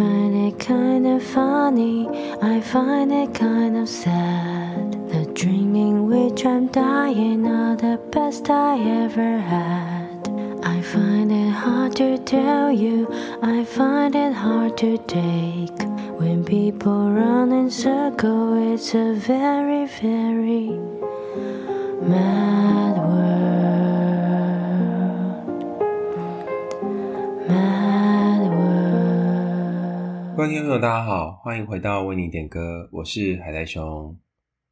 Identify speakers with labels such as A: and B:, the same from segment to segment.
A: find it kind of funny, I find it kind of sad. The dreaming which I'm dying are the best I ever had. I find it hard to tell you, I find it hard to take. When people run in circles, it's a very, very mad world.
B: 各位听众朋友，大家好，欢迎回到为你点歌，我是海带熊。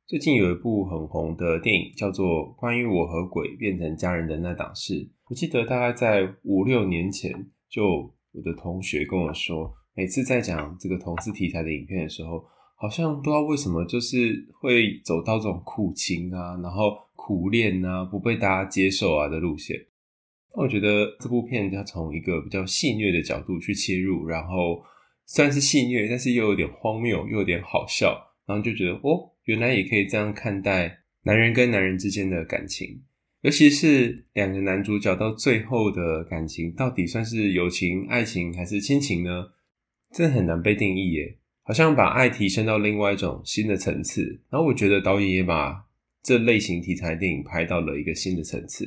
B: 最近有一部很红的电影，叫做《关于我和鬼变成家人的那档事》。我记得大概在五六年前，就我的同学跟我说，每次在讲这个同志题材的影片的时候，好像不知道为什么，就是会走到这种苦情啊，然后苦恋啊，不被大家接受啊的路线。我觉得这部片它从一个比较戏谑的角度去切入，然后虽然是戏谑，但是又有点荒谬，又有点好笑，然后就觉得哦。原来也可以这样看待男人跟男人之间的感情，尤其是两个男主角到最后的感情，到底算是友情、爱情还是亲情呢？真的很难被定义耶，好像把爱提升到另外一种新的层次。然后我觉得导演也把这类型题材电影拍到了一个新的层次。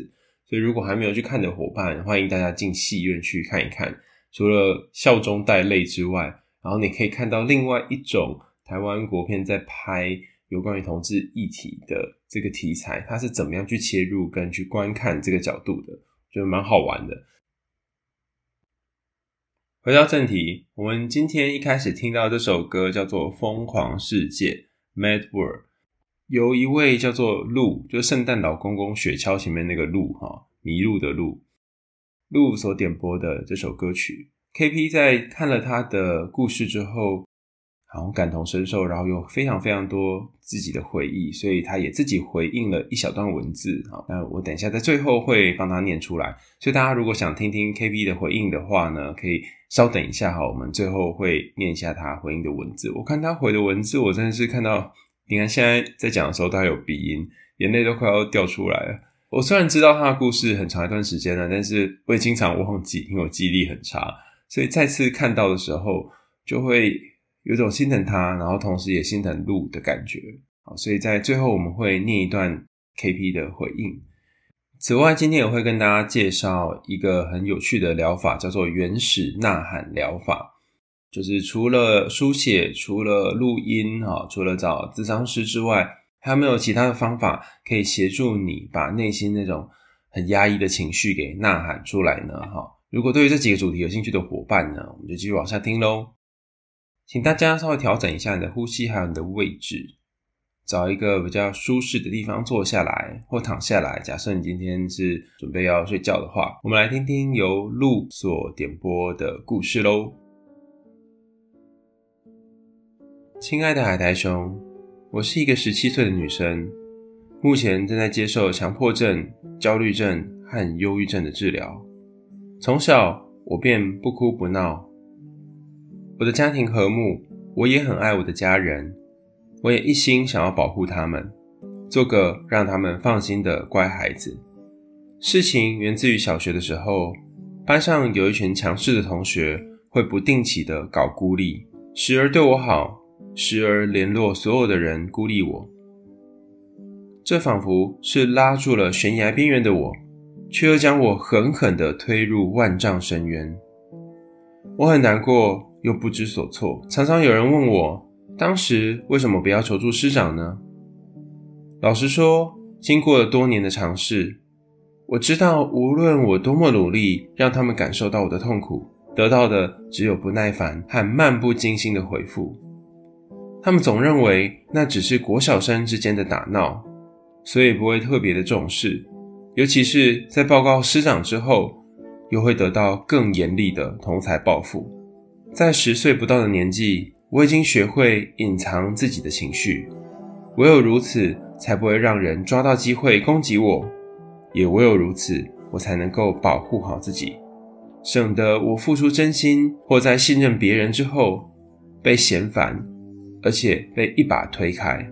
B: 所以如果还没有去看的伙伴，欢迎大家进戏院去看一看。除了笑中带泪之外，然后你可以看到另外一种台湾国片在拍。有关于同志议题的这个题材，它是怎么样去切入跟去观看这个角度的，就蛮好玩的。回到正题，我们今天一开始听到这首歌叫做《疯狂世界》（Mad World），由一位叫做鹿，就是圣诞老公公雪橇前面那个鹿哈，迷路的鹿，鹿所点播的这首歌曲。KP 在看了他的故事之后，然后感同身受，然后有非常非常多自己的回忆，所以他也自己回应了一小段文字。好，那我等一下在最后会帮他念出来。所以大家如果想听听 KB 的回应的话呢，可以稍等一下哈，我们最后会念一下他回应的文字。我看他回的文字，我真的是看到，你看现在在讲的时候，都还有鼻音，眼泪都快要掉出来了。我虽然知道他的故事很长一段时间了，但是我也经常忘记，因为我记忆力很差，所以再次看到的时候就会。有种心疼他，然后同时也心疼鹿的感觉。好，所以在最后我们会念一段 KP 的回应。此外，今天也会跟大家介绍一个很有趣的疗法，叫做原始呐喊疗法。就是除了书写、除了录音、哈，除了找咨商师之外，还有没有其他的方法可以协助你把内心那种很压抑的情绪给呐喊出来呢？哈，如果对于这几个主题有兴趣的伙伴呢，我们就继续往下听喽。请大家稍微调整一下你的呼吸，还有你的位置，找一个比较舒适的地方坐下来或躺下来。假设你今天是准备要睡觉的话，我们来听听由鹿所点播的故事喽。亲爱的海苔熊，我是一个十七岁的女生，目前正在接受强迫症、焦虑症和忧郁症的治疗。从小我便不哭不闹。我的家庭和睦，我也很爱我的家人，我也一心想要保护他们，做个让他们放心的乖孩子。事情源自于小学的时候，班上有一群强势的同学，会不定期的搞孤立，时而对我好，时而联络所有的人孤立我。这仿佛是拉住了悬崖边缘的我，却又将我狠狠地推入万丈深渊。我很难过。又不知所措，常常有人问我，当时为什么不要求助师长呢？老实说，经过了多年的尝试，我知道无论我多么努力，让他们感受到我的痛苦，得到的只有不耐烦和漫不经心的回复。他们总认为那只是国小生之间的打闹，所以不会特别的重视，尤其是在报告师长之后，又会得到更严厉的同侪报复。在十岁不到的年纪，我已经学会隐藏自己的情绪，唯有如此，才不会让人抓到机会攻击我；也唯有如此，我才能够保护好自己，省得我付出真心或在信任别人之后被嫌烦，而且被一把推开。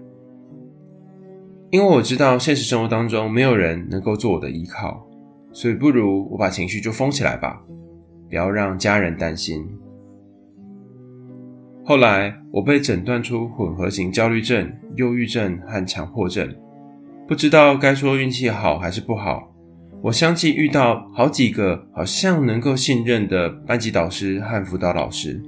B: 因为我知道现实生活当中没有人能够做我的依靠，所以不如我把情绪就封起来吧，不要让家人担心。后来我被诊断出混合型焦虑症、忧郁症和强迫症，不知道该说运气好还是不好。我相继遇到好几个好像能够信任的班级导师和辅导老师，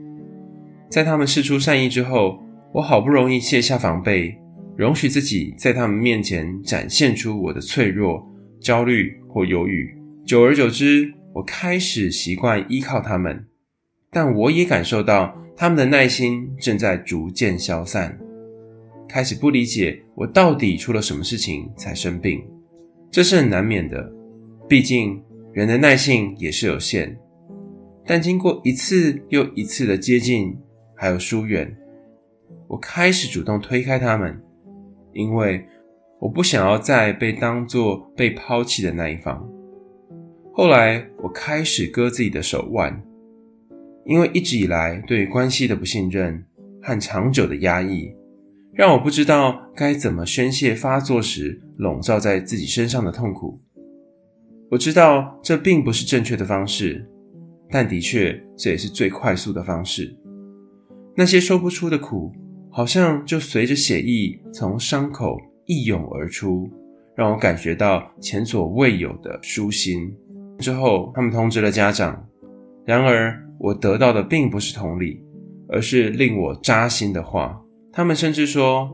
B: 在他们试出善意之后，我好不容易卸下防备，容许自己在他们面前展现出我的脆弱、焦虑或忧郁。久而久之，我开始习惯依靠他们，但我也感受到他们的耐心正在逐渐消散，开始不理解我到底出了什么事情才生病。这是很难免的，毕竟人的耐性也是有限。但经过一次又一次的接近，还有疏远，我开始主动推开他们，因为我不想要再被当作被抛弃的那一方。后来，我开始割自己的手腕，因为一直以来对关系的不信任和长久的压抑，让我不知道该怎么宣泄发作时笼罩在自己身上的痛苦。我知道这并不是正确的方式，但的确这也是最快速的方式。那些说不出的苦，好像就随着血液从伤口一涌而出，让我感觉到前所未有的舒心。之后，他们通知了家长。然而，我得到的并不是同理，而是令我扎心的话。他们甚至说：“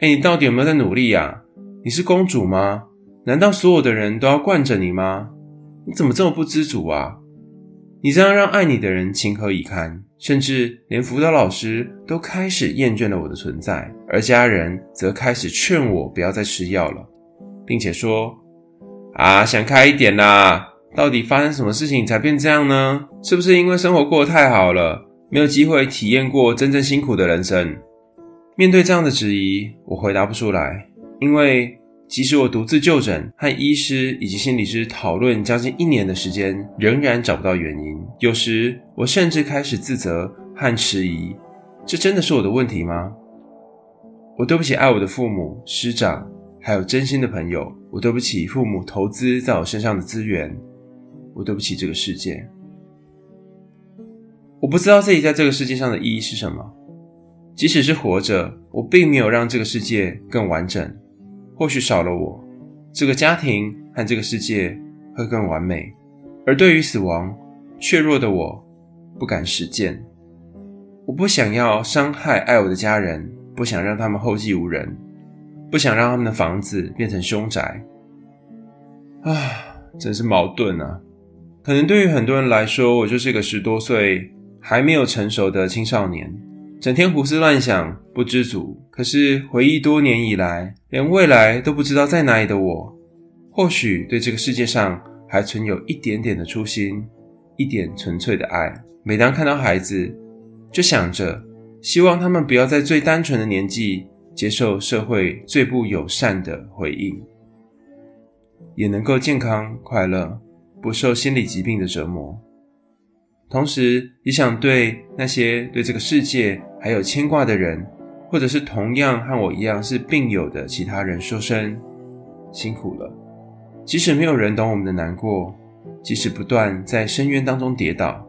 B: 哎，你到底有没有在努力呀？你是公主吗？难道所有的人都要惯着你吗？你怎么这么不知足啊？你这样让爱你的人情何以堪？甚至连辅导老师都开始厌倦了我的存在，而家人则开始劝我不要再吃药了，并且说：‘啊，想开一点啦！’到底发生什么事情才变这样呢？是不是因为生活过得太好了，没有机会体验过真正辛苦的人生？面对这样的质疑，我回答不出来，因为即使我独自就诊，和医师以及心理师讨论将近一年的时间，仍然找不到原因。有时我甚至开始自责和迟疑：这真的是我的问题吗？我对不起爱我的父母、师长，还有真心的朋友。我对不起父母投资在我身上的资源。我对不起这个世界，我不知道自己在这个世界上的意义是什么。即使是活着，我并没有让这个世界更完整。或许少了我，这个家庭和这个世界会更完美。而对于死亡，怯弱的我不敢实践。我不想要伤害爱我的家人，不想让他们后继无人，不想让他们的房子变成凶宅。啊，真是矛盾啊！可能对于很多人来说，我就是一个十多岁还没有成熟的青少年，整天胡思乱想，不知足。可是回忆多年以来，连未来都不知道在哪里的我，或许对这个世界上还存有一点点的初心，一点纯粹的爱。每当看到孩子，就想着希望他们不要在最单纯的年纪接受社会最不友善的回应，也能够健康快乐。不受心理疾病的折磨，同时也想对那些对这个世界还有牵挂的人，或者是同样和我一样是病友的其他人说声辛苦了。即使没有人懂我们的难过，即使不断在深渊当中跌倒，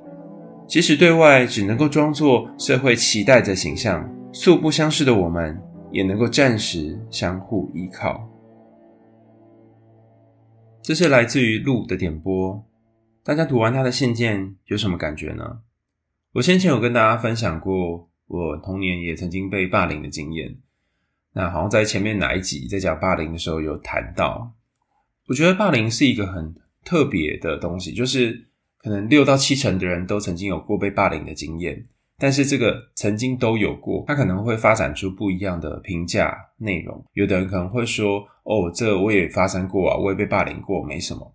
B: 即使对外只能够装作社会期待的形象，素不相识的我们也能够暂时相互依靠。这是来自于路的点播，大家读完他的信件有什么感觉呢？我先前有跟大家分享过，我童年也曾经被霸凌的经验。那好像在前面哪一集在讲霸凌的时候有谈到，我觉得霸凌是一个很特别的东西，就是可能六到七成的人都曾经有过被霸凌的经验。但是这个曾经都有过，他可能会发展出不一样的评价内容。有的人可能会说：“哦，这我也发生过啊，我也被霸凌过，没什么。”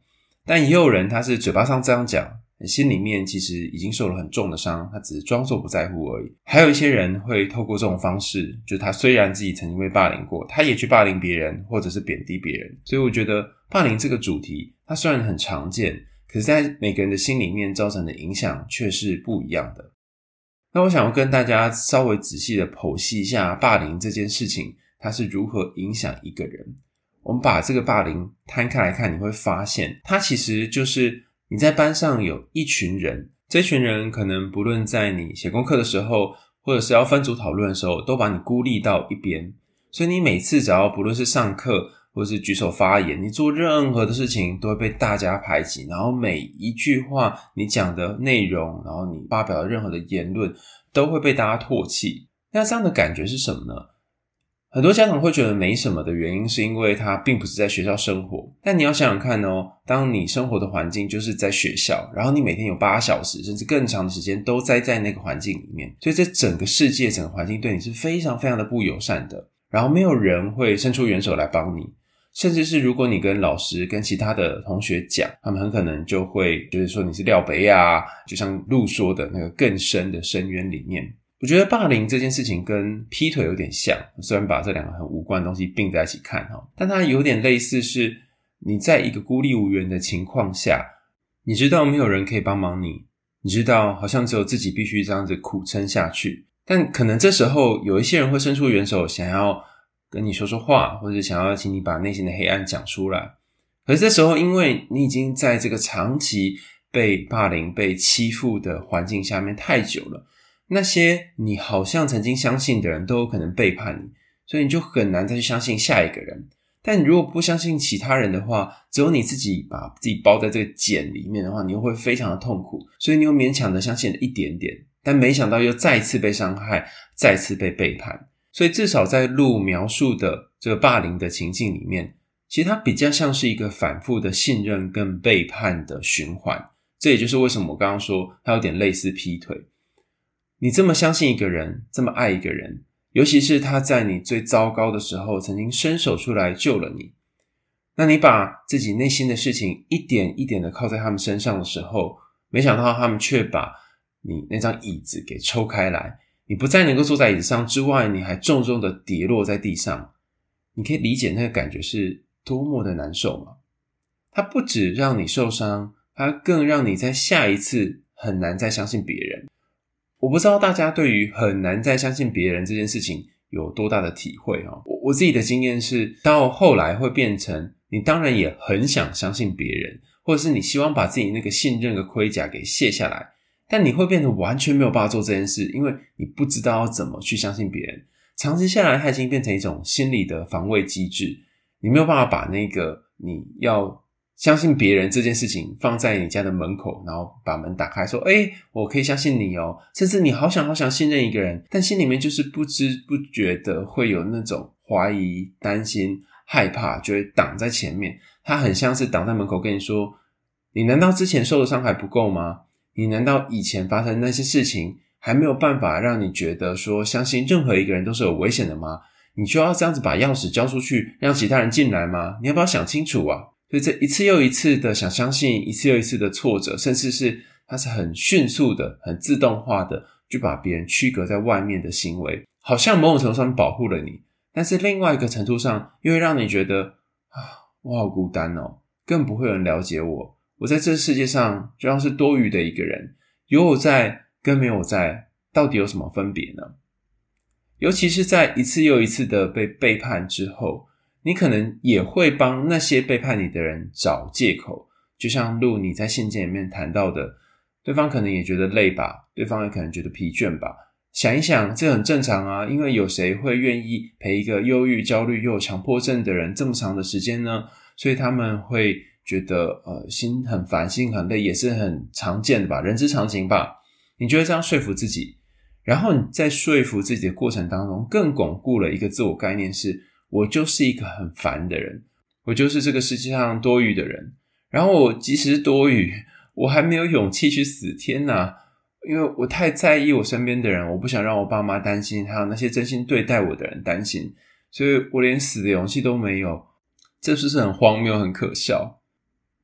B: 但也有人他是嘴巴上这样讲，心里面其实已经受了很重的伤，他只是装作不在乎而已。还有一些人会透过这种方式，就他虽然自己曾经被霸凌过，他也去霸凌别人，或者是贬低别人。所以我觉得霸凌这个主题，它虽然很常见，可是在每个人的心里面造成的影响却是不一样的。那我想要跟大家稍微仔细的剖析一下霸凌这件事情，它是如何影响一个人。我们把这个霸凌摊开来看，你会发现，它其实就是你在班上有一群人，这群人可能不论在你写功课的时候，或者是要分组讨论的时候，都把你孤立到一边。所以你每次只要不论是上课或是举手发言，你做任何的事情都会被大家排挤，然后每一句话你讲的内容，然后你发表的任何的言论都会被大家唾弃。那这样的感觉是什么呢？很多家长会觉得没什么的原因，是因为他并不是在学校生活。但你要想想看哦，当你生活的环境就是在学校，然后你每天有八小时甚至更长的时间都待在那个环境里面，所以这整个世界、整个环境对你是非常非常的不友善的。然后没有人会伸出援手来帮你，甚至是如果你跟老师、跟其他的同学讲，他们很可能就会就是说你是廖北啊，就像路说的那个更深的深渊里面。我觉得霸凌这件事情跟劈腿有点像，虽然把这两个很无关的东西并在一起看哈，但它有点类似，是你在一个孤立无援的情况下，你知道没有人可以帮忙你，你知道好像只有自己必须这样子苦撑下去。但可能这时候有一些人会伸出援手，想要跟你说说话，或者想要请你把内心的黑暗讲出来。可是这时候，因为你已经在这个长期被霸凌、被欺负的环境下面太久了，那些你好像曾经相信的人都有可能背叛你，所以你就很难再去相信下一个人。但你如果不相信其他人的话，只有你自己把自己包在这个茧里面的话，你又会非常的痛苦，所以你又勉强的相信了一点点。但没想到又再次被伤害，再次被背叛。所以至少在路描述的这个霸凌的情境里面，其实它比较像是一个反复的信任跟背叛的循环。这也就是为什么我刚刚说它有点类似劈腿。你这么相信一个人，这么爱一个人，尤其是他在你最糟糕的时候曾经伸手出来救了你，那你把自己内心的事情一点一点的靠在他们身上的时候，没想到他们却把你那张椅子给抽开来，你不再能够坐在椅子上之外，你还重重的跌落在地上。你可以理解那个感觉是多么的难受吗？它不止让你受伤，它更让你在下一次很难再相信别人。我不知道大家对于很难再相信别人这件事情有多大的体会啊？我我自己的经验是，到后来会变成你当然也很想相信别人，或者是你希望把自己那个信任的盔甲给卸下来。但你会变得完全没有办法做这件事，因为你不知道怎么去相信别人。长期下来，它已经变成一种心理的防卫机制。你没有办法把那个你要相信别人这件事情放在你家的门口，然后把门打开，说：“诶，我可以相信你哦。”甚至你好想好想信任一个人，但心里面就是不知不觉的会有那种怀疑、担心、害怕，就会挡在前面。他很像是挡在门口跟你说：“你难道之前受的伤还不够吗？”你难道以前发生那些事情还没有办法让你觉得说相信任何一个人都是有危险的吗？你就要这样子把钥匙交出去，让其他人进来吗？你要不要想清楚啊？所以这一次又一次的想相信，一次又一次的挫折，甚至是它是很迅速的、很自动化的，就把别人区隔在外面的行为，好像某种程度上保护了你，但是另外一个程度上又会让你觉得啊，我好孤单哦，更不会有人了解我。我在这世界上就像是多余的一个人，有我在跟没有在，到底有什么分别呢？尤其是在一次又一次的被背叛之后，你可能也会帮那些背叛你的人找借口，就像路你在信件里面谈到的，对方可能也觉得累吧，对方也可能觉得疲倦吧。想一想，这很正常啊，因为有谁会愿意陪一个忧郁、焦虑又有强迫症的人这么长的时间呢？所以他们会。觉得呃心很烦，心很累，也是很常见的吧，人之常情吧。你就会这样说服自己，然后你在说服自己的过程当中，更巩固了一个自我概念：是我就是一个很烦的人，我就是这个世界上多余的人。然后我即使多余，我还没有勇气去死，天哪！因为我太在意我身边的人，我不想让我爸妈担心，还有那些真心对待我的人担心，所以我连死的勇气都没有。这是不是很荒谬，很可笑？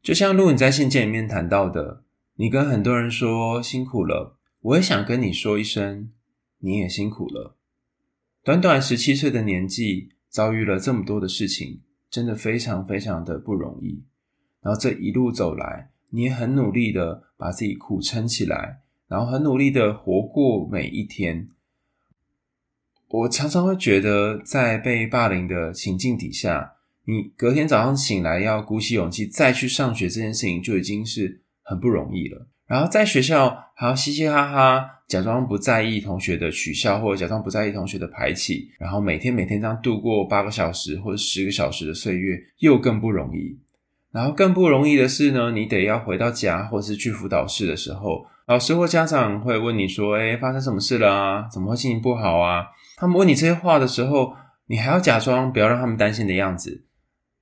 B: 就像路你在信件里面谈到的，你跟很多人说辛苦了，我也想跟你说一声，你也辛苦了。短短十七岁的年纪，遭遇了这么多的事情，真的非常非常的不容易。然后这一路走来，你也很努力的把自己苦撑起来，然后很努力的活过每一天。我常常会觉得，在被霸凌的情境底下，你隔天早上醒来要鼓起勇气再去上学这件事情就已经是很不容易了。然后在学校还要嘻嘻哈哈，假装不在意同学的取笑，或者假装不在意同学的排挤，然后每天每天这样度过八个小时或者十个小时的岁月，又更不容易。然后更不容易的是呢，你得要回到家，或是去辅导室的时候，老师或家长会问你说：“诶，发生什么事了啊？怎么会心情不好啊？”他们问你这些话的时候，你还要假装不要让他们担心的样子，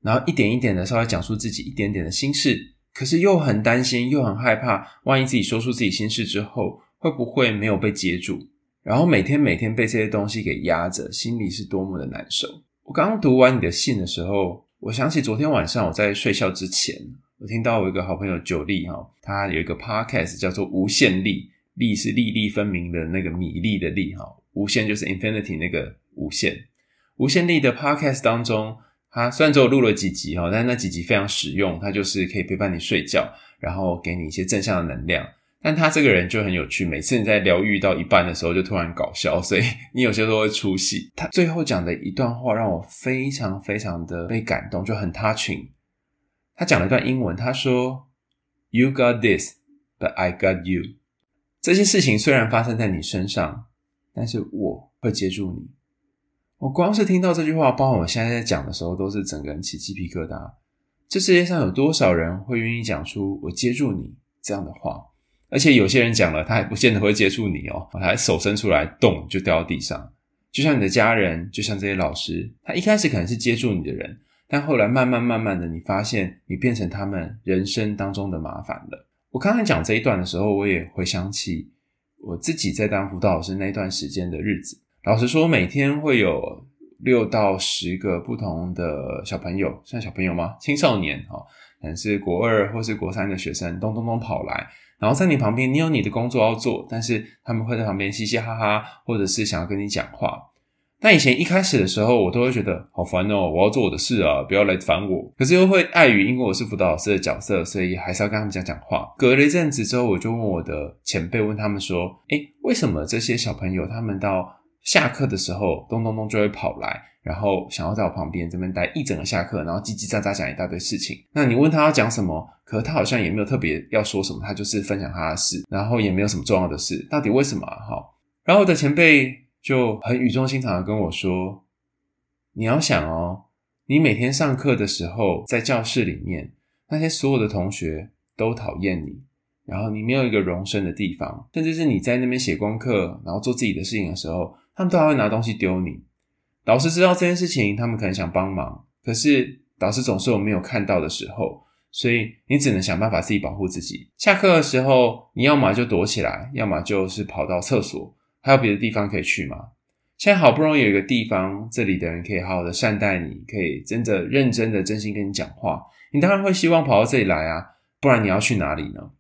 B: 然后一点一点的稍微讲述自己一点点的心事。可是又很担心，又很害怕，万一自己说出自己心事之后，会不会没有被接住？然后每天每天被这些东西给压着，心里是多么的难受。我刚刚读完你的信的时候，我想起昨天晚上我在睡觉之前，我听到我一个好朋友九力哈，他有一个 podcast 叫做《无限力》，力是粒粒分明的那个米粒的粒哈，无限就是 infinity 那个无限，无限力的 podcast 当中。他虽然只有录了几集哈，但是那几集非常实用。他就是可以陪伴你睡觉，然后给你一些正向的能量。但他这个人就很有趣，每次你在疗愈到一半的时候，就突然搞笑，所以 你有些时候会出戏。他最后讲的一段话让我非常非常的被感动，就很 touching。他讲了一段英文，他说：“You got this, but I got you。”这些事情虽然发生在你身上，但是我会接住你。我光是听到这句话，包括我现在在讲的时候，都是整个人起鸡皮疙瘩。这世界上有多少人会愿意讲出“我接住你”这样的话？而且有些人讲了，他还不见得会接住你哦，他还手伸出来，动就掉到地上。就像你的家人，就像这些老师，他一开始可能是接住你的人，但后来慢慢慢慢的，你发现你变成他们人生当中的麻烦了。我刚才讲这一段的时候，我也回想起我自己在当辅导老师那段时间的日子。老实说，每天会有六到十个不同的小朋友，算小朋友吗？青少年啊，可能是国二或是国三的学生，咚咚咚跑来，然后在你旁边，你有你的工作要做，但是他们会在旁边嘻嘻哈哈，或者是想要跟你讲话。但以前一开始的时候，我都会觉得好烦哦，我要做我的事啊，不要来烦我。可是又会碍于因为我是辅导老师的角色，所以还是要跟他们讲讲话。隔了一阵子之后，我就问我的前辈，问他们说：“诶，为什么这些小朋友他们到？”下课的时候，咚咚咚就会跑来，然后想要在我旁边这边待一整个下课，然后叽叽喳喳讲一大堆事情。那你问他要讲什么，可他好像也没有特别要说什么，他就是分享他的事，然后也没有什么重要的事。到底为什么啊？好，然后我的前辈就很语重心长的跟我说：“你要想哦，你每天上课的时候，在教室里面，那些所有的同学都讨厌你。”然后你没有一个容身的地方，甚至是你在那边写功课，然后做自己的事情的时候，他们都还会拿东西丢你。老师知道这件事情，他们可能想帮忙，可是老师总是有没有看到的时候，所以你只能想办法自己保护自己。下课的时候，你要么就躲起来，要么就是跑到厕所，还有别的地方可以去吗？现在好不容易有一个地方，这里的人可以好好的善待你，可以真的认真的真心跟你讲话，你当然会希望跑到这里来啊，不然你要去哪里呢？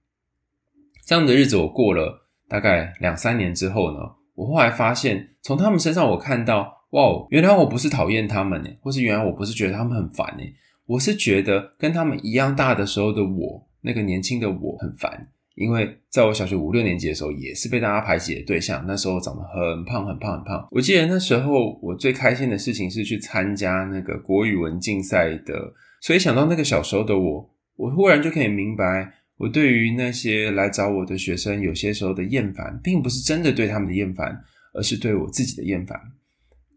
B: 这样的日子我过了大概两三年之后呢，我后来发现，从他们身上我看到，哇，原来我不是讨厌他们呢，或是原来我不是觉得他们很烦呢，我是觉得跟他们一样大的时候的我，那个年轻的我很烦，因为在我小学五六年级的时候，也是被大家排挤的对象，那时候长得很胖很胖很胖。我记得那时候我最开心的事情是去参加那个国语文竞赛的，所以想到那个小时候的我，我忽然就可以明白。我对于那些来找我的学生，有些时候的厌烦，并不是真的对他们的厌烦，而是对我自己的厌烦。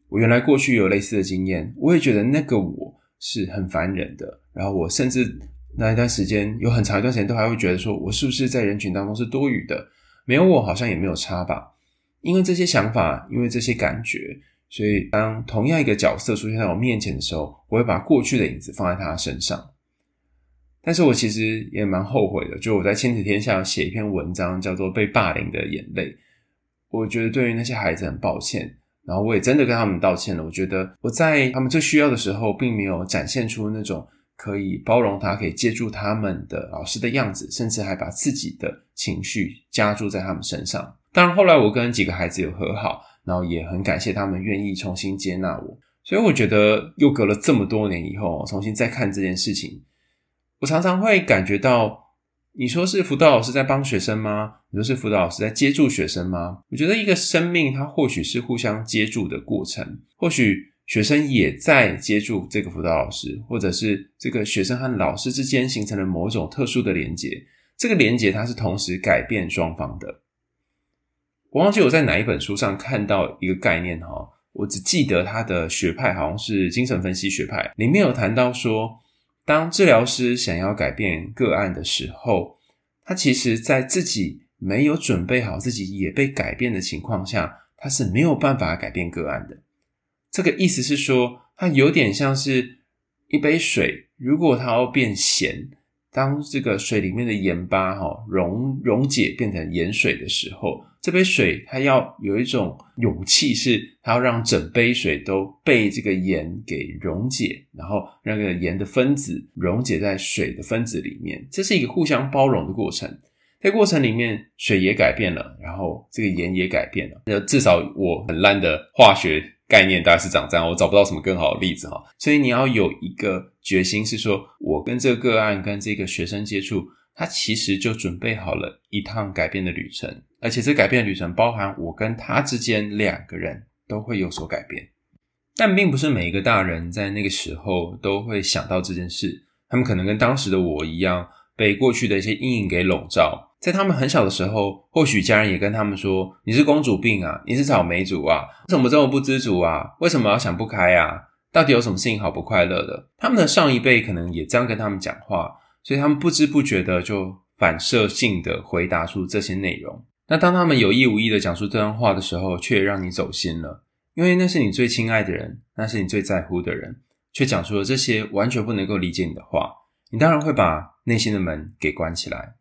B: 我原来过去有类似的经验，我也觉得那个我是很烦人的。然后我甚至那一段时间，有很长一段时间，都还会觉得说，我是不是在人群当中是多余的？没有我，好像也没有差吧。因为这些想法，因为这些感觉，所以当同样一个角色出现在我面前的时候，我会把过去的影子放在他身上。但是我其实也蛮后悔的，就我在亲子天下写一篇文章，叫做《被霸凌的眼泪》。我觉得对于那些孩子很抱歉，然后我也真的跟他们道歉了。我觉得我在他们最需要的时候，并没有展现出那种可以包容他、可以接住他们的老师的样子，甚至还把自己的情绪加注在他们身上。当然后来我跟几个孩子有和好，然后也很感谢他们愿意重新接纳我。所以我觉得又隔了这么多年以后，重新再看这件事情。我常常会感觉到，你说是辅导老师在帮学生吗？你说是辅导老师在接住学生吗？我觉得一个生命，它或许是互相接住的过程，或许学生也在接住这个辅导老师，或者是这个学生和老师之间形成了某种特殊的连接。这个连接它是同时改变双方的。我忘记我在哪一本书上看到一个概念哈，我只记得它的学派好像是精神分析学派，里面有谈到说，当治疗师想要改变个案的时候，他其实在自己没有准备好，自己也被改变的情况下，他是没有办法改变个案的。这个意思是说，它有点像是一杯水，如果它要变咸。当这个水里面的盐巴哈溶溶解变成盐水的时候，这杯水它要有一种勇气，是它要让整杯水都被这个盐给溶解，然后让这个盐的分子溶解在水的分子里面。这是一个互相包容的过程。在过程里面，水也改变了，然后这个盐也改变了。那至少我很烂的化学。概念大概是长这样，我找不到什么更好的例子哈，所以你要有一个决心，是说我跟这个个案、跟这个学生接触，他其实就准备好了一趟改变的旅程，而且这改变的旅程包含我跟他之间两个人都会有所改变，但并不是每一个大人在那个时候都会想到这件事，他们可能跟当时的我一样，被过去的一些阴影给笼罩。在他们很小的时候，或许家人也跟他们说：“你是公主病啊，你是草莓族啊，为什么这么不知足啊？为什么要想不开啊？到底有什么事情好不快乐的？”他们的上一辈可能也这样跟他们讲话，所以他们不知不觉的就反射性的回答出这些内容。那当他们有意无意的讲出这段话的时候，却让你走心了，因为那是你最亲爱的人，那是你最在乎的人，却讲出了这些完全不能够理解你的话，你当然会把内心的门给关起来。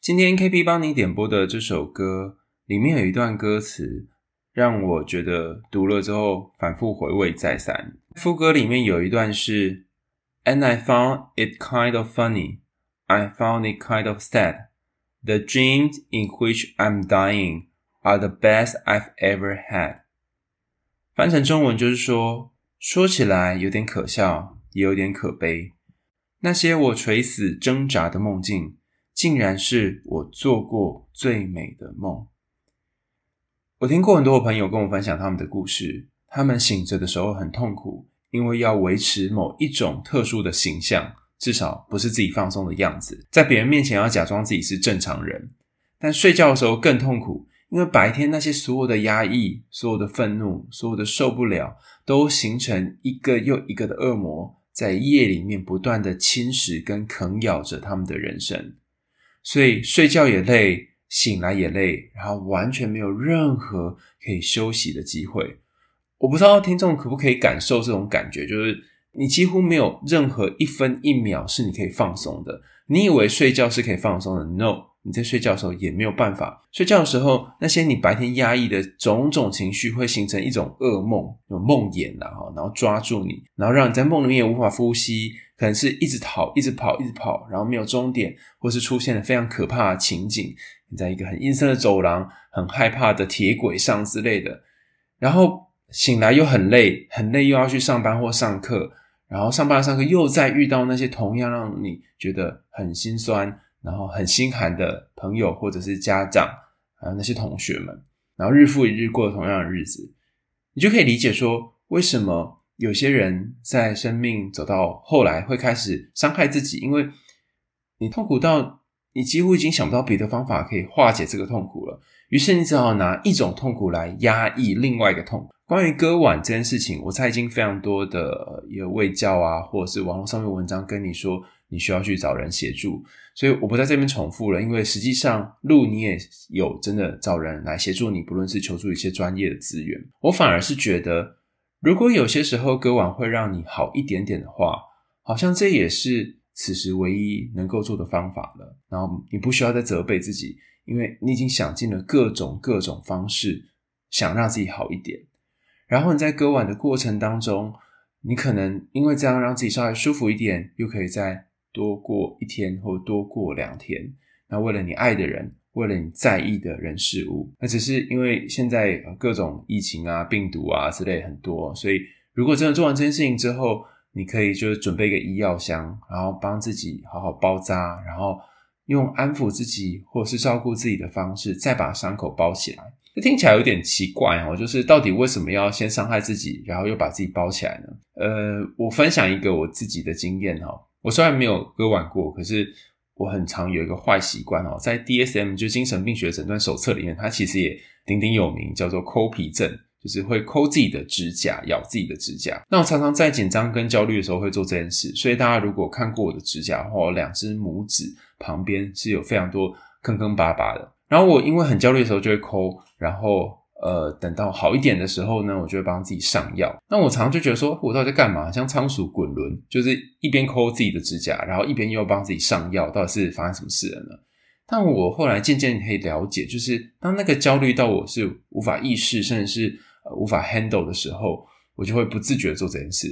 B: 今天 KB 帮你点播的这首歌里面有一段歌词，让我觉得读了之后反复回味再三。副歌里面有一段是：And I found it kind of funny, I found it kind of sad. The dreams in which I'm dying are the best I've ever had。翻成中文就是说，说起来有点可笑，也有点可悲。那些我垂死挣扎的梦境。竟然是我做过最美的梦。我听过很多朋友跟我分享他们的故事，他们醒着的时候很痛苦，因为要维持某一种特殊的形象，至少不是自己放松的样子，在别人面前要假装自己是正常人。但睡觉的时候更痛苦，因为白天那些所有的压抑、所有的愤怒、所有的受不了，都形成一个又一个的恶魔，在夜里面不断的侵蚀跟啃咬着他们的人生。所以睡觉也累，醒来也累，然后完全没有任何可以休息的机会。我不知道听众可不可以感受这种感觉，就是你几乎没有任何一分一秒是你可以放松的。你以为睡觉是可以放松的？No。你在睡觉的时候也没有办法。睡觉的时候，那些你白天压抑的种种情绪会形成一种噩梦，有梦魇然后然后抓住你，然后让你在梦里面也无法呼吸，可能是一直逃、一直跑、一直跑，然后没有终点，或是出现了非常可怕的情景。你在一个很阴森的走廊，很害怕的铁轨上之类的，然后醒来又很累，很累又要去上班或上课，然后上班上课又再遇到那些同样让你觉得很心酸。然后很心寒的朋友或者是家长，还有那些同学们，然后日复一日过同样的日子，你就可以理解说，为什么有些人在生命走到后来会开始伤害自己，因为你痛苦到你几乎已经想不到别的方法可以化解这个痛苦了，于是你只好拿一种痛苦来压抑另外一个痛苦。关于割腕这件事情，我猜已经非常多的有卫教啊，或者是网络上面文章跟你说。你需要去找人协助，所以我不在这边重复了。因为实际上，路你也有真的找人来协助你，不论是求助一些专业的资源。我反而是觉得，如果有些时候割腕会让你好一点点的话，好像这也是此时唯一能够做的方法了。然后你不需要再责备自己，因为你已经想尽了各种各种方式，想让自己好一点。然后你在割腕的过程当中，你可能因为这样让自己稍微舒服一点，又可以再。多过一天或多过两天，那为了你爱的人，为了你在意的人事物，那只是因为现在各种疫情啊、病毒啊之类很多，所以如果真的做完这件事情之后，你可以就是准备一个医药箱，然后帮自己好好包扎，然后用安抚自己或是照顾自己的方式，再把伤口包起来。这听起来有点奇怪哦，就是到底为什么要先伤害自己，然后又把自己包起来呢？呃，我分享一个我自己的经验哈。我虽然没有割腕过，可是我很常有一个坏习惯哦，在 DSM 就精神病学诊断手册里面，它其实也鼎鼎有名，叫做抠皮症，就是会抠自己的指甲，咬自己的指甲。那我常常在紧张跟焦虑的时候会做这件事，所以大家如果看过我的指甲的话，我两只拇指旁边是有非常多坑坑巴巴的。然后我因为很焦虑的时候就会抠，然后。呃，等到好一点的时候呢，我就会帮自己上药。那我常常就觉得说，我到底在干嘛？像仓鼠滚轮，就是一边抠自己的指甲，然后一边又帮自己上药，到底是发生什么事了呢？但我后来渐渐可以了解，就是当那个焦虑到我是无法意识，甚至是呃无法 handle 的时候，我就会不自觉做这件事。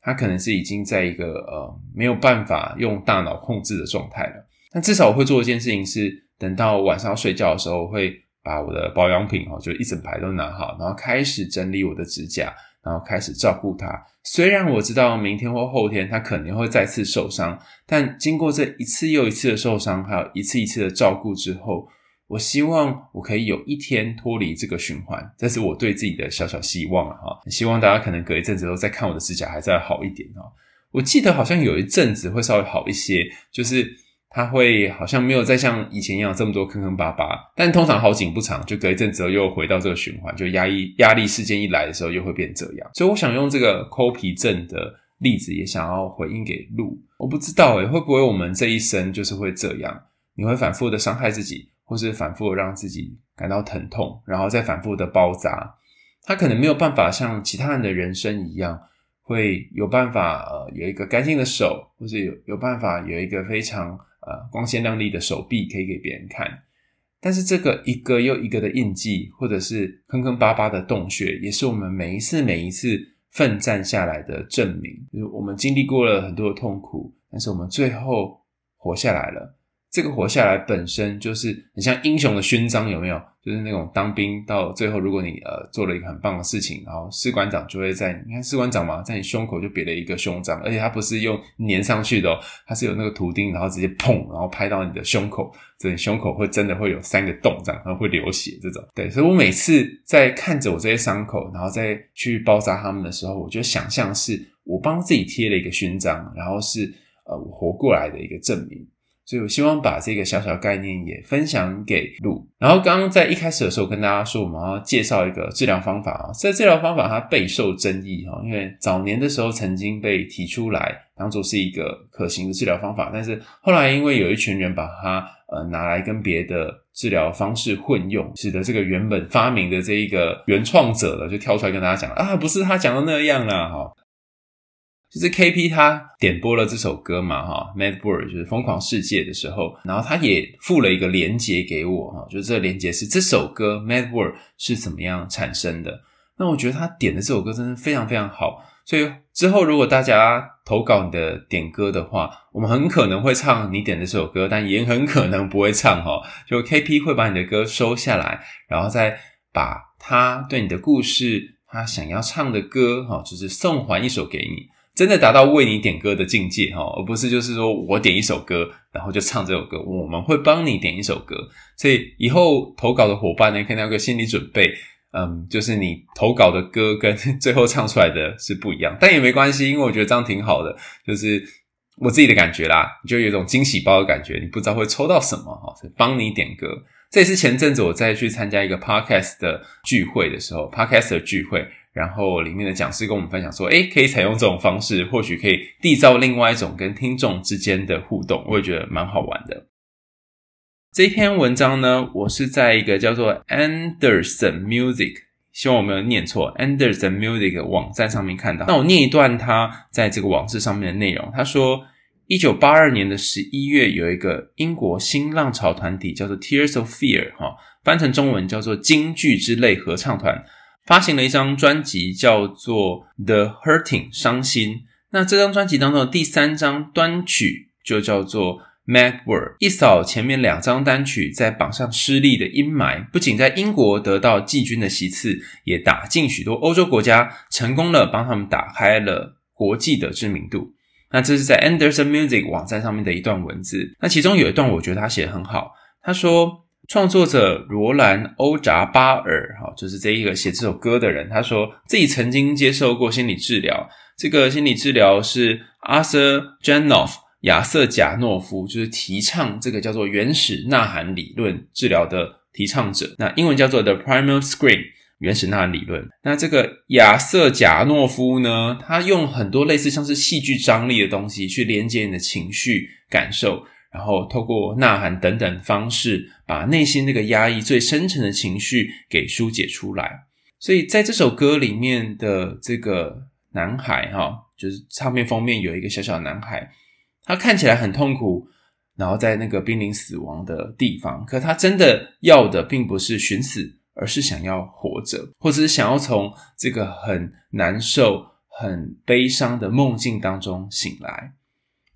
B: 它可能是已经在一个呃没有办法用大脑控制的状态了。但至少我会做一件事情是，等到晚上睡觉的时候我会。把我的保养品哦，就一整排都拿好，然后开始整理我的指甲，然后开始照顾它。虽然我知道明天或后天它可能会再次受伤，但经过这一次又一次的受伤，还有一次一次的照顾之后，我希望我可以有一天脱离这个循环。这是我对自己的小小希望啊！哈，希望大家可能隔一阵子都再看我的指甲，还再好一点哦。我记得好像有一阵子会稍微好一些，就是。它会好像没有再像以前一样这么多坑坑巴巴，但通常好景不长，就隔一阵子又回到这个循环，就压抑压力事件一来的时候又会变这样。所以我想用这个抠皮症的例子，也想要回应给路。我不知道诶，会不会我们这一生就是会这样？你会反复的伤害自己，或是反复的让自己感到疼痛，然后再反复的包扎。他可能没有办法像其他人的人生一样，会有办法呃有一个干净的手，或是有有办法有一个非常。呃，光鲜亮丽的手臂可以给别人看，但是这个一个又一个的印记，或者是坑坑巴巴的洞穴，也是我们每一次每一次奋战下来的证明。就是我们经历过了很多的痛苦，但是我们最后活下来了。这个活下来本身就是很像英雄的勋章，有没有？就是那种当兵到最后，如果你呃做了一个很棒的事情，然后士官长就会在你看士官长嘛，在你胸口就别了一个胸章，而且它不是用粘上去的哦，它是有那个图钉，然后直接砰，然后拍到你的胸口，这你胸口会真的会有三个洞这样，然后会流血这种。对，所以我每次在看着我这些伤口，然后再去包扎他们的时候，我就想象是我帮自己贴了一个勋章，然后是呃我活过来的一个证明。所以我希望把这个小小概念也分享给鹿。然后刚刚在一开始的时候跟大家说，我们要介绍一个治疗方法啊。这治疗方法它备受争议哈，因为早年的时候曾经被提出来当做是一个可行的治疗方法，但是后来因为有一群人把它呃拿来跟别的治疗方式混用，使得这个原本发明的这一个原创者了就跳出来跟大家讲啊，不是他讲的那样啦哈。就是 KP 他点播了这首歌嘛，哈，Mad World 就是疯狂世界的时候，然后他也附了一个连接给我，哈，就是这个连接是这首歌 Mad World 是怎么样产生的。那我觉得他点的这首歌真的非常非常好，所以之后如果大家投稿你的点歌的话，我们很可能会唱你点的这首歌，但也很可能不会唱，哈，就 KP 会把你的歌收下来，然后再把他对你的故事，他想要唱的歌，哈，就是送还一首给你。真的达到为你点歌的境界哈，而不是就是说我点一首歌，然后就唱这首歌。我们会帮你点一首歌，所以以后投稿的伙伴呢，可以有个心理准备，嗯，就是你投稿的歌跟 最后唱出来的是不一样，但也没关系，因为我觉得这样挺好的，就是我自己的感觉啦，就有一种惊喜包的感觉，你不知道会抽到什么哈，所以帮你点歌。这也是前阵子我再去参加一个 podcast 的聚会的时候，podcast 的聚会。然后里面的讲师跟我们分享说，诶，可以采用这种方式，或许可以缔造另外一种跟听众之间的互动，我也觉得蛮好玩的。这篇文章呢，我是在一个叫做 Anderson Music，希望我没有念错，Anderson Music 网站上面看到。那我念一段他在这个网志上面的内容。他说，一九八二年的十一月，有一个英国新浪潮团体叫做 Tears of Fear，哈，翻成中文叫做京剧之泪合唱团。发行了一张专辑，叫做《The Hurting》伤心。那这张专辑当中的第三张单曲就叫做《mag world》。一扫前面两张单曲在榜上失利的阴霾，不仅在英国得到季军的席次，也打进许多欧洲国家，成功了帮他们打开了国际的知名度。那这是在 Anderson Music 网站上面的一段文字。那其中有一段我觉得他写得很好，他说。创作者罗兰·欧扎巴尔，哈，就是这一个写这首歌的人。他说自己曾经接受过心理治疗，这个心理治疗是 Arthur Janov 亚瑟贾诺夫，就是提倡这个叫做原始呐喊理论治疗的提倡者。那英文叫做 The Primal Scream。原始呐喊理论，那这个亚瑟贾诺夫呢，他用很多类似像是戏剧张力的东西去连接你的情绪感受，然后透过呐喊等等方式，把内心那个压抑最深沉的情绪给疏解出来。所以在这首歌里面的这个男孩哈，就是唱片封面有一个小小的男孩，他看起来很痛苦，然后在那个濒临死亡的地方，可他真的要的并不是寻死。而是想要活着，或者是想要从这个很难受、很悲伤的梦境当中醒来。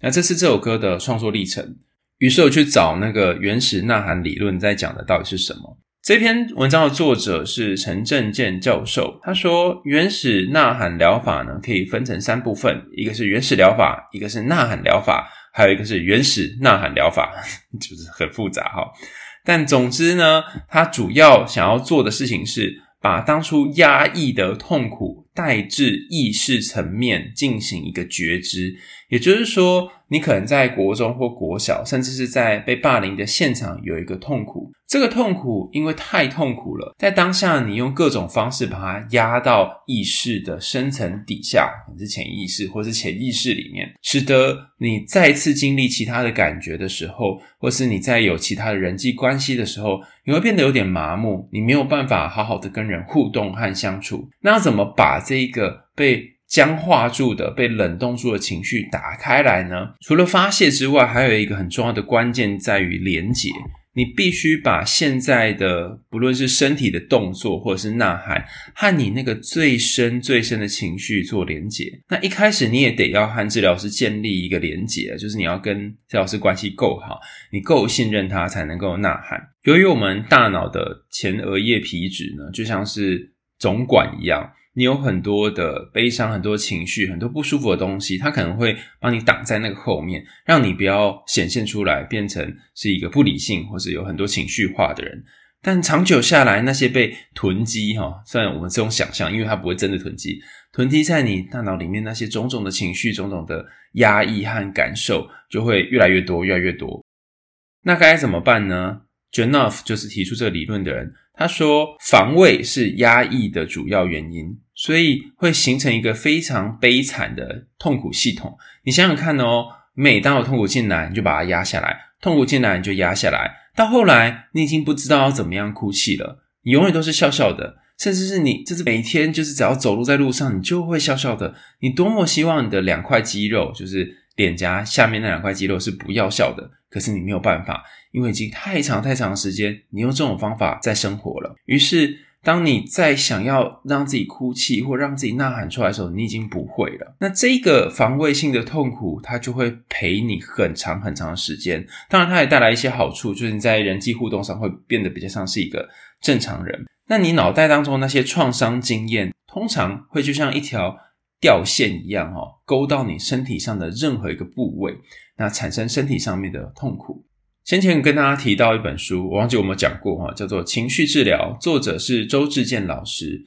B: 那这是这首歌的创作历程。于是我去找那个原始呐喊理论在讲的到底是什么。这篇文章的作者是陈正健教授，他说原始呐喊疗法呢，可以分成三部分，一个是原始疗法，一个是呐喊疗法，还有一个是原始呐喊疗法，就是很复杂哈。但总之呢，他主要想要做的事情是把当初压抑的痛苦带至意识层面进行一个觉知。也就是说，你可能在国中或国小，甚至是在被霸凌的现场有一个痛苦。这个痛苦因为太痛苦了，在当下你用各种方式把它压到意识的深层底下，可能是潜意识或是潜意识里面，使得你再次经历其他的感觉的时候，或是你在有其他的人际关系的时候，你会变得有点麻木，你没有办法好好的跟人互动和相处。那要怎么把这一个被僵化住的、被冷冻住的情绪打开来呢？除了发泄之外，还有一个很重要的关键在于连结。你必须把现在的不论是身体的动作，或者是呐喊，和你那个最深最深的情绪做连结。那一开始你也得要和治疗师建立一个连结，就是你要跟治疗师关系够好，你够信任他，才能够呐喊。由于我们大脑的前额叶皮质呢，就像是总管一样。你有很多的悲伤，很多情绪，很多不舒服的东西，它可能会帮你挡在那个后面，让你不要显现出来，变成是一个不理性或是有很多情绪化的人。但长久下来，那些被囤积哈，虽然我们这种想象，因为它不会真的囤积，囤积在你大脑里面那些种种的情绪、种种的压抑和感受，就会越来越多，越来越多。那该怎么办呢？Janov 就是提出这个理论的人，他说防卫是压抑的主要原因。所以会形成一个非常悲惨的痛苦系统。你想想看哦，每当有痛苦进来，你就把它压下来；痛苦进来，你就压下来。到后来，你已经不知道要怎么样哭泣了。你永远都是笑笑的，甚至是你就是每天就是只要走路在路上，你就会笑笑的。你多么希望你的两块肌肉，就是脸颊下面那两块肌肉是不要笑的，可是你没有办法，因为已经太长太长时间，你用这种方法在生活了。于是。当你在想要让自己哭泣或让自己呐喊出来的时候，你已经不会了。那这个防卫性的痛苦，它就会陪你很长很长的时间。当然，它也带来一些好处，就是你在人际互动上会变得比较像是一个正常人。那你脑袋当中那些创伤经验，通常会就像一条吊线一样，哈，勾到你身体上的任何一个部位，那产生身体上面的痛苦。先前跟大家提到一本书，我忘记我们讲过哈，叫做《情绪治疗》，作者是周志健老师。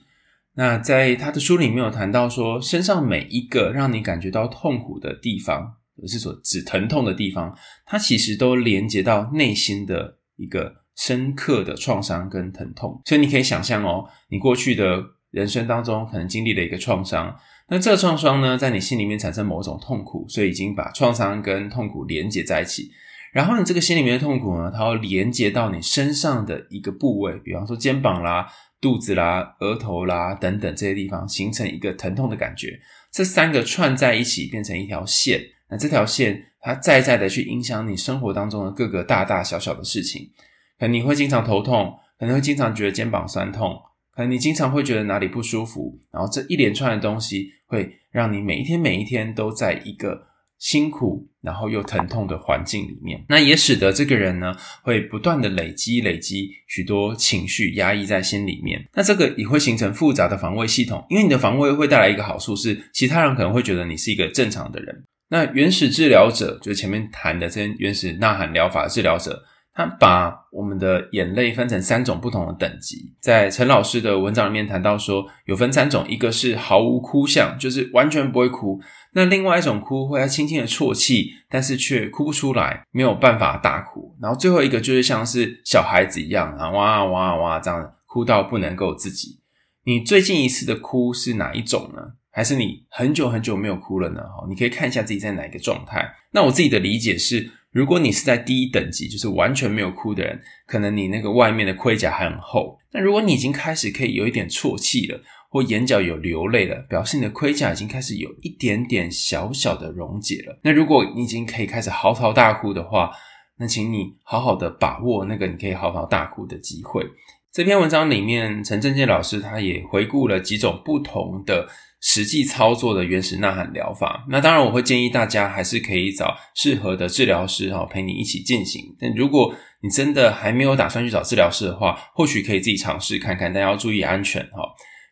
B: 那在他的书里面有谈到说，身上每一个让你感觉到痛苦的地方，也是所指疼痛的地方，它其实都连接到内心的一个深刻的创伤跟疼痛。所以你可以想象哦，你过去的人生当中可能经历了一个创伤，那这个创伤呢，在你心里面产生某种痛苦，所以已经把创伤跟痛苦连接在一起。然后你这个心里面的痛苦呢，它会连接到你身上的一个部位，比方说肩膀啦、肚子啦、额头啦等等这些地方，形成一个疼痛的感觉。这三个串在一起变成一条线，那这条线它再再的去影响你生活当中的各个大大小小的事情。可能你会经常头痛，可能会经常觉得肩膀酸痛，可能你经常会觉得哪里不舒服。然后这一连串的东西会让你每一天每一天都在一个辛苦，然后又疼痛的环境里面，那也使得这个人呢，会不断的累积累积许多情绪压抑在心里面。那这个也会形成复杂的防卫系统，因为你的防卫会带来一个好处是，其他人可能会觉得你是一个正常的人。那原始治疗者，就是前面谈的这些原始呐喊疗法治疗者。他把我们的眼泪分成三种不同的等级，在陈老师的文章里面谈到说，有分三种，一个是毫无哭相，就是完全不会哭，那另外一种哭会要轻轻的啜泣，但是却哭不出来，没有办法大哭。然后最后一个就是像是小孩子一样，然后哇哇哇这样哭到不能够自己。你最近一次的哭是哪一种呢？还是你很久很久没有哭了呢？你可以看一下自己在哪一个状态。那我自己的理解是，如果你是在第一等级，就是完全没有哭的人，可能你那个外面的盔甲还很厚。那如果你已经开始可以有一点啜泣了，或眼角有流泪了，表示你的盔甲已经开始有一点点小小的溶解了。那如果你已经可以开始嚎啕大哭的话，那请你好好的把握那个你可以嚎啕大哭的机会。这篇文章里面，陈正健老师他也回顾了几种不同的实际操作的原始呐喊疗法。那当然，我会建议大家还是可以找适合的治疗师哈陪你一起进行。但如果你真的还没有打算去找治疗师的话，或许可以自己尝试看看，但要注意安全哈。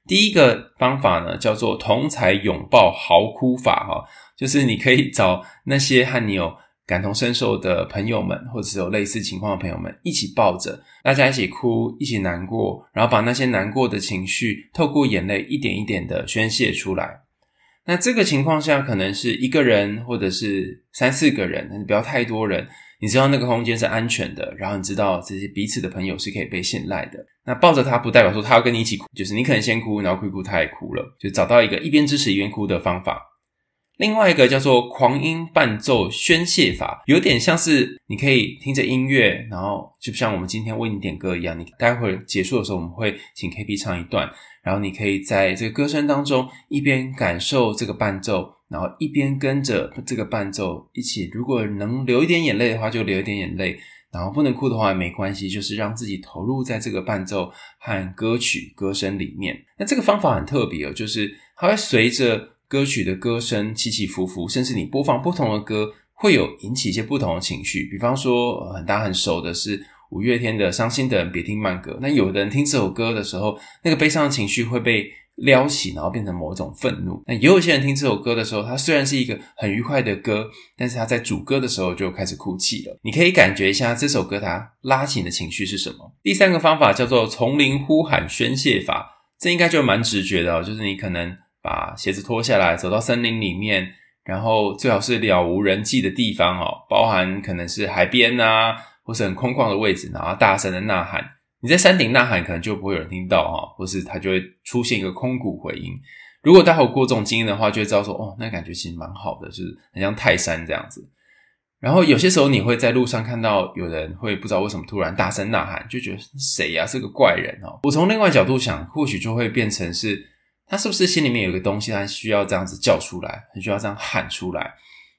B: 第一个方法呢，叫做同财拥抱嚎哭法哈，就是你可以找那些和你有感同身受的朋友们，或者是有类似情况的朋友们一起抱着，大家一起哭，一起难过，然后把那些难过的情绪透过眼泪一点一点的宣泄出来。那这个情况下，可能是一个人，或者是三四个人，但是不要太多人。你知道那个空间是安全的，然后你知道这些彼此的朋友是可以被信赖的。那抱着他不代表说他要跟你一起哭，就是你可能先哭，然后哭哭，他也哭了，就找到一个一边支持一边哭的方法。另外一个叫做狂音伴奏宣泄法，有点像是你可以听着音乐，然后就像我们今天为你点歌一样，你待会儿结束的时候我们会请 KP 唱一段，然后你可以在这个歌声当中一边感受这个伴奏。然后一边跟着这个伴奏一起，如果能流一点眼泪的话，就流一点眼泪；然后不能哭的话也没关系，就是让自己投入在这个伴奏和歌曲歌声里面。那这个方法很特别哦，就是它会随着歌曲的歌声起起伏伏，甚至你播放不同的歌，会有引起一些不同的情绪。比方说，很大很熟的是五月天的《伤心的人别听慢歌》，那有的人听这首歌的时候，那个悲伤的情绪会被撩起，然后变成某种愤怒。那也有些人听这首歌的时候，它虽然是一个很愉快的歌，但是他在主歌的时候就开始哭泣了。你可以感觉一下这首歌它拉起你的情绪是什么。第三个方法叫做丛林呼喊宣泄法，这应该就蛮直觉的哦，就是你可能把鞋子脱下来，走到森林里面，然后最好是了无人迹的地方哦，包含可能是海边啊，或是很空旷的位置，然后大声的呐喊。你在山顶呐喊，可能就不会有人听到哈，或是它就会出现一个空谷回音。如果待会过这种经验的话，就会知道说，哦，那感觉其实蛮好的，就是很像泰山这样子。然后有些时候你会在路上看到有人会不知道为什么突然大声呐喊，就觉得谁呀？是个怪人哦。我从另外角度想，或许就会变成是他是不是心里面有个东西，他需要这样子叫出来，很需要这样喊出来。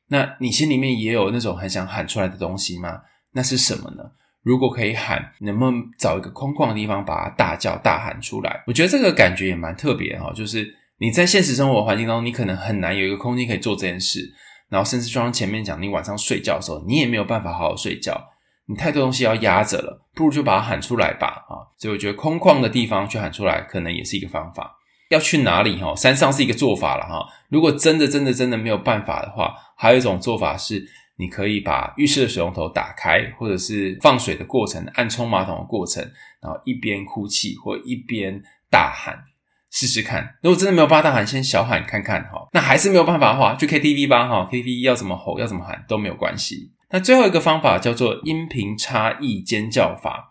B: 那你心里面也有那种很想喊出来的东西吗？那是什么呢？如果可以喊，能不能找一个空旷的地方把它大叫大喊出来？我觉得这个感觉也蛮特别哈，就是你在现实生活环境当中，你可能很难有一个空间可以做这件事，然后甚至就像前面讲，你晚上睡觉的时候，你也没有办法好好睡觉，你太多东西要压着了，不如就把它喊出来吧啊！所以我觉得空旷的地方去喊出来，可能也是一个方法。要去哪里哈？山上是一个做法了哈。如果真的真的真的没有办法的话，还有一种做法是。你可以把浴室的水龙头打开，或者是放水的过程，按冲马桶的过程，然后一边哭泣或一边大喊，试试看。如果真的没有办法大喊，先小喊看看哈。那还是没有办法的话，去 KTV 吧哈。KTV 要怎么吼，要怎么喊都没有关系。那最后一个方法叫做音频差异尖叫法。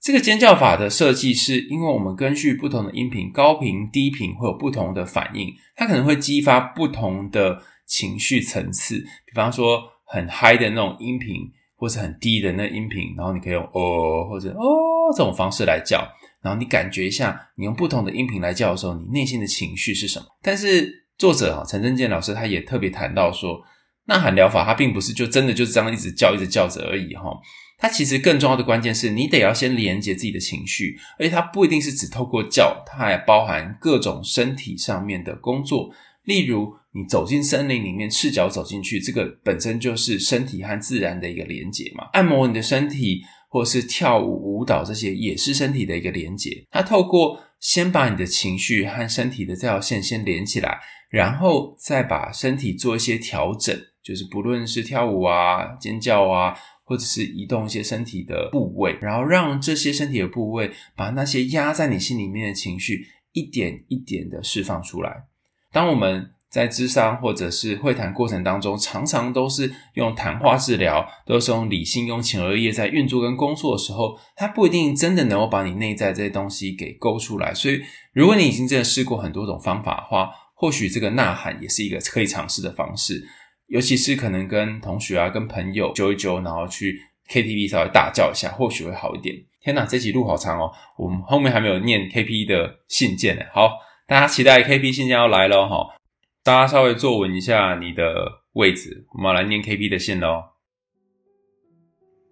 B: 这个尖叫法的设计是因为我们根据不同的音频，高频、低频会有不同的反应，它可能会激发不同的情绪层次。比方说。很嗨的那种音频，或是很低的那音频，然后你可以用哦或者哦这种方式来叫，然后你感觉一下，你用不同的音频来叫的时候，你内心的情绪是什么？但是作者啊，陈正健老师他也特别谈到说，呐喊疗法它并不是就真的就是这样一直叫一直叫着而已哈，它其实更重要的关键是你得要先连接自己的情绪，而且它不一定是只透过叫，它还包含各种身体上面的工作。例如，你走进森林里面，赤脚走进去，这个本身就是身体和自然的一个连接嘛。按摩你的身体，或是跳舞、舞蹈，这些也是身体的一个连接。它透过先把你的情绪和身体的这条线先连起来，然后再把身体做一些调整，就是不论是跳舞啊、尖叫啊，或者是移动一些身体的部位，然后让这些身体的部位把那些压在你心里面的情绪一点一点的释放出来。当我们在咨商或者是会谈过程当中，常常都是用谈话治疗，都是用理性、用前额叶在运作跟工作的时候，它不一定真的能够把你内在这些东西给勾出来。所以，如果你已经真的试过很多种方法的话，或许这个呐喊也是一个可以尝试的方式。尤其是可能跟同学啊、跟朋友揪一揪，然后去 KTV 稍微大叫一下，或许会好一点。天哪，这集录好长哦，我们后面还没有念 KP 的信件呢。好。大家期待 KP 信件要来喽哈！大家稍微坐稳一下你的位置，我们来念 KP 的信喽。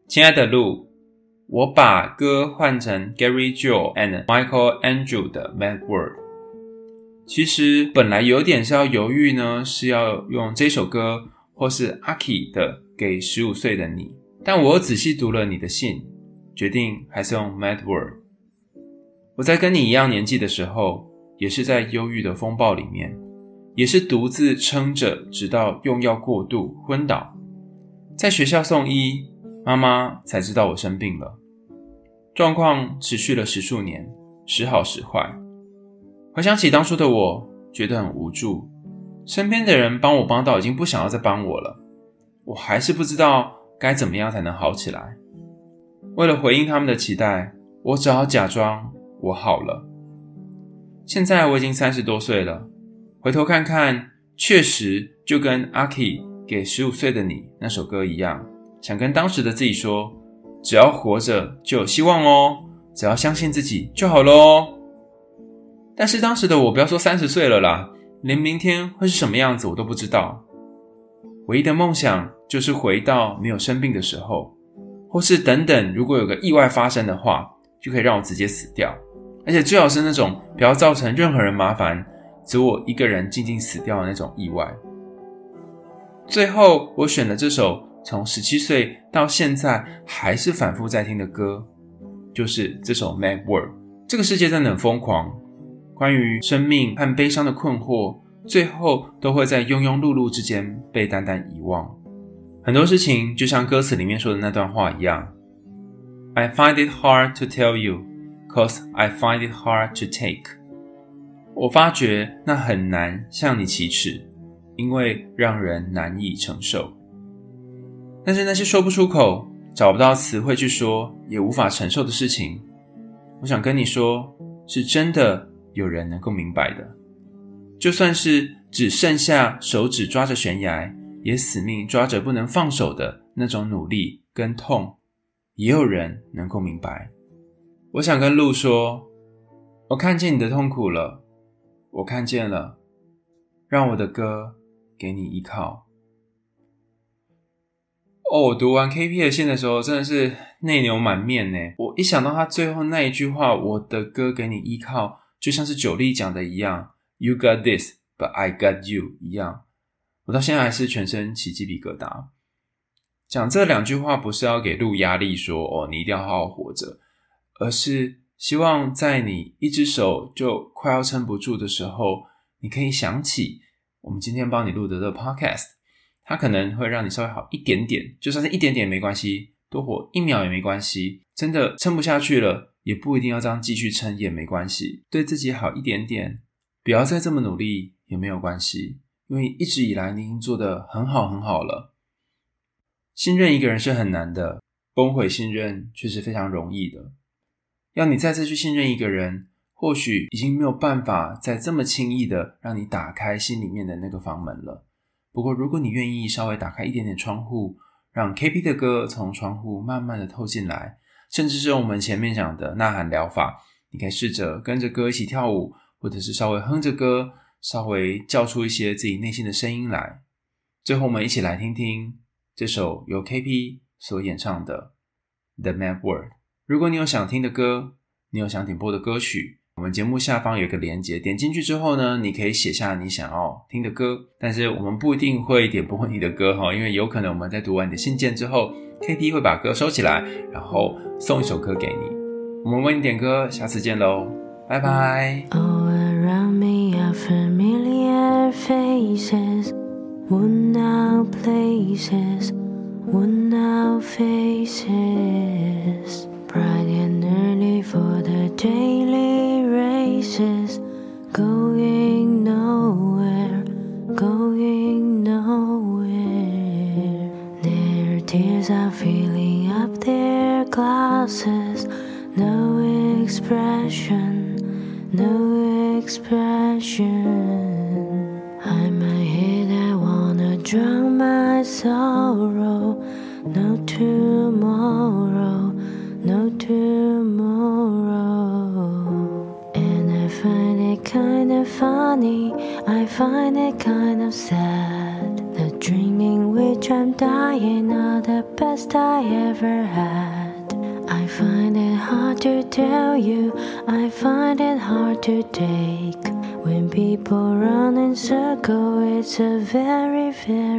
B: 亲爱的路，我把歌换成 Gary Joe and Michael Andrew 的 Mad World。其实本来有点是要犹豫呢，是要用这首歌，或是 Aki 的给十五岁的你。但我仔细读了你的信，决定还是用 Mad World。我在跟你一样年纪的时候。也是在忧郁的风暴里面，也是独自撑着，直到用药过度昏倒，在学校送医，妈妈才知道我生病了。状况持续了十数年，时好时坏。回想起当初的我，觉得很无助，身边的人帮我帮到已经不想要再帮我了，我还是不知道该怎么样才能好起来。为了回应他们的期待，我只好假装我好了。现在我已经三十多岁了，回头看看，确实就跟阿 Key 给十五岁的你那首歌一样，想跟当时的自己说：只要活着就有希望哦，只要相信自己就好喽。但是当时的我，不要说三十岁了啦，连明天会是什么样子我都不知道。唯一的梦想就是回到没有生病的时候，或是等等，如果有个意外发生的话，就可以让我直接死掉。而且最好是那种不要造成任何人麻烦，只我一个人静静死掉的那种意外。最后，我选了这首从十七岁到现在还是反复在听的歌，就是这首《Mad World》。这个世界真的很疯狂，关于生命和悲伤的困惑，最后都会在庸庸碌碌之间被单单遗忘。很多事情就像歌词里面说的那段话一样：“I find it hard to tell you。” Cause I find it hard to take。我发觉那很难向你启齿，因为让人难以承受。但是那些说不出口、找不到词汇去说、也无法承受的事情，我想跟你说，是真的有人能够明白的。就算是只剩下手指抓着悬崖，也死命抓着不能放手的那种努力跟痛，也有人能够明白。我想跟路说，我看见你的痛苦了，我看见了，让我的歌给你依靠。哦，我读完 KP 的信的时候，真的是内流满面呢。我一想到他最后那一句话，“我的歌给你依靠”，就像是九莉讲的一样，“You got this, but I got you” 一样，我到现在还是全身起鸡皮疙瘩。讲这两句话不是要给路压力说，哦，你一定要好好活着。而是希望在你一只手就快要撑不住的时候，你可以想起我们今天帮你录的这个 podcast，它可能会让你稍微好一点点，就算是一点点也没关系，多活一秒也没关系。真的撑不下去了，也不一定要这样继续撑也没关系，对自己好一点点，不要再这么努力也没有关系，因为一直以来你已经做得很好很好了。信任一个人是很难的，崩毁信任却是非常容易的。要你再次去信任一个人，或许已经没有办法再这么轻易的让你打开心里面的那个房门了。不过，如果你愿意稍微打开一点点窗户，让 KP 的歌从窗户慢慢的透进来，甚至是我们前面讲的呐喊疗法，你可以试着跟着歌一起跳舞，或者是稍微哼着歌，稍微叫出一些自己内心的声音来。最后，我们一起来听听这首由 KP 所演唱的《The Mad World》。如果你有想听的歌，你有想点播的歌曲，我们节目下方有一个连接，点进去之后呢，你可以写下你想要听的歌。但是我们不一定会点播你的歌哈，因为有可能我们在读完你的信件之后，KP 会把歌收起来，然后送一首歌给你。我们为你点歌，下次见喽，拜拜。
A: expression. Ever had. I find it hard to tell you, I find it hard to take. When people run in circles, it's a very, very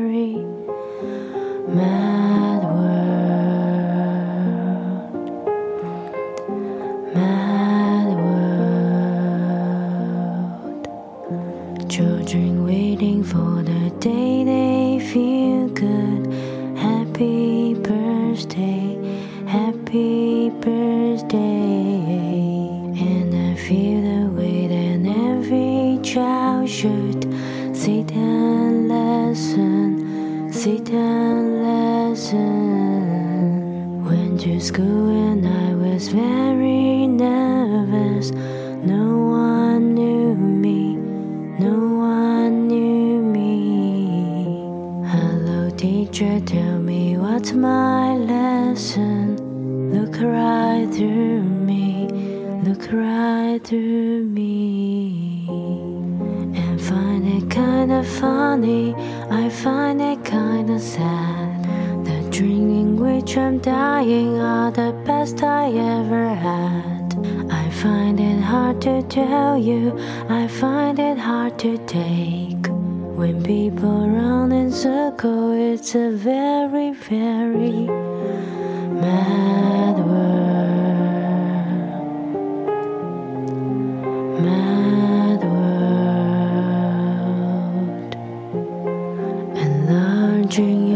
A: should sit and listen, sit and listen. Went to school and I was very nervous. No one knew me, no one knew me. Hello, teacher, tell me what's my lesson. Look right through me, look right through funny, I find it kinda sad. The dreaming which I'm dying are the best I ever had. I find it hard to tell you, I find it hard to take. When people run in circles, it's a very, very mad world. dream.